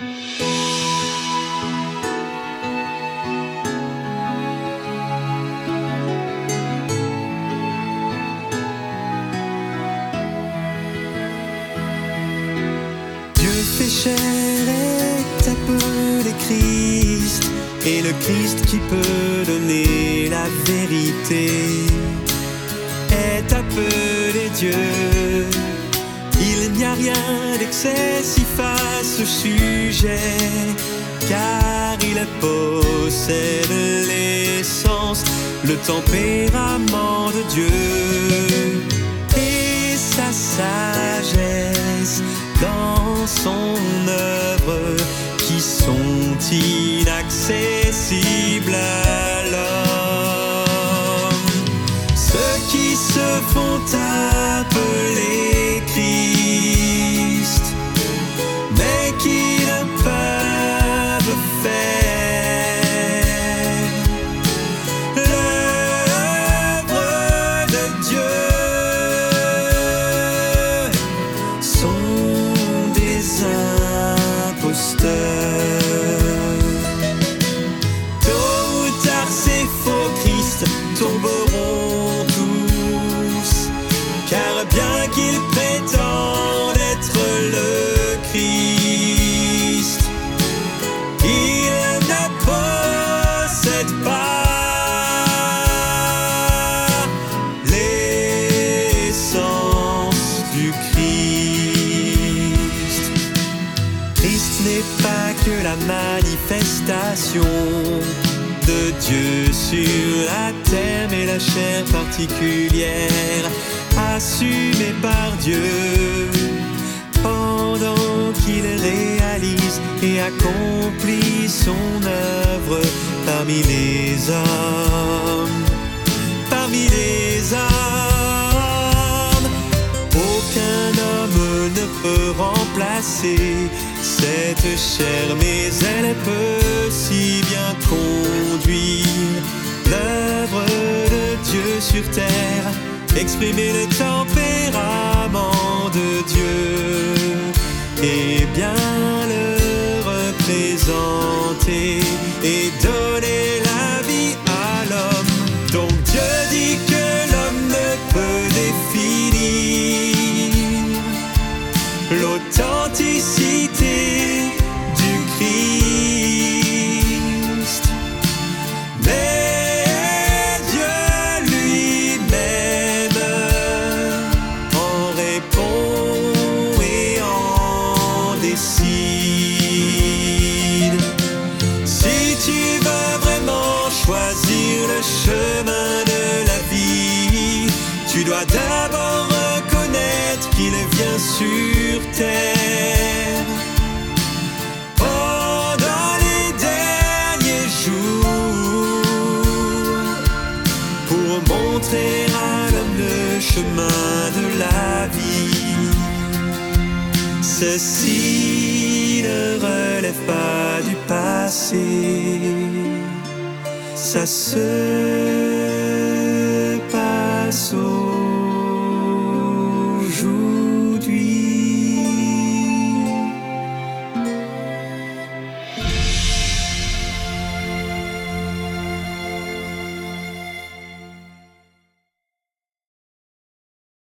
Dieu chair est appelé Christ, et le Christ qui peut donner la vérité rien d'excessif à ce sujet, car il possède l'essence, le tempérament de Dieu et sa sagesse dans son œuvre qui sont inaccessibles à l'homme. Ceux qui se font pas que la manifestation de Dieu sur la terre, mais la chair particulière assumée par Dieu pendant qu'il réalise et accomplit son œuvre parmi les hommes. Parmi les hommes, aucun homme ne peut cette chair, mais elle peut si bien conduire l'œuvre de Dieu sur terre, exprimer le tempérament de Dieu et bien le représenter et donner chemin de la vie, tu dois d'abord reconnaître qu'il vient sur terre. Pendant les derniers jours, pour montrer à l'homme le chemin de la vie. Ceci ne relève pas du passé, ça se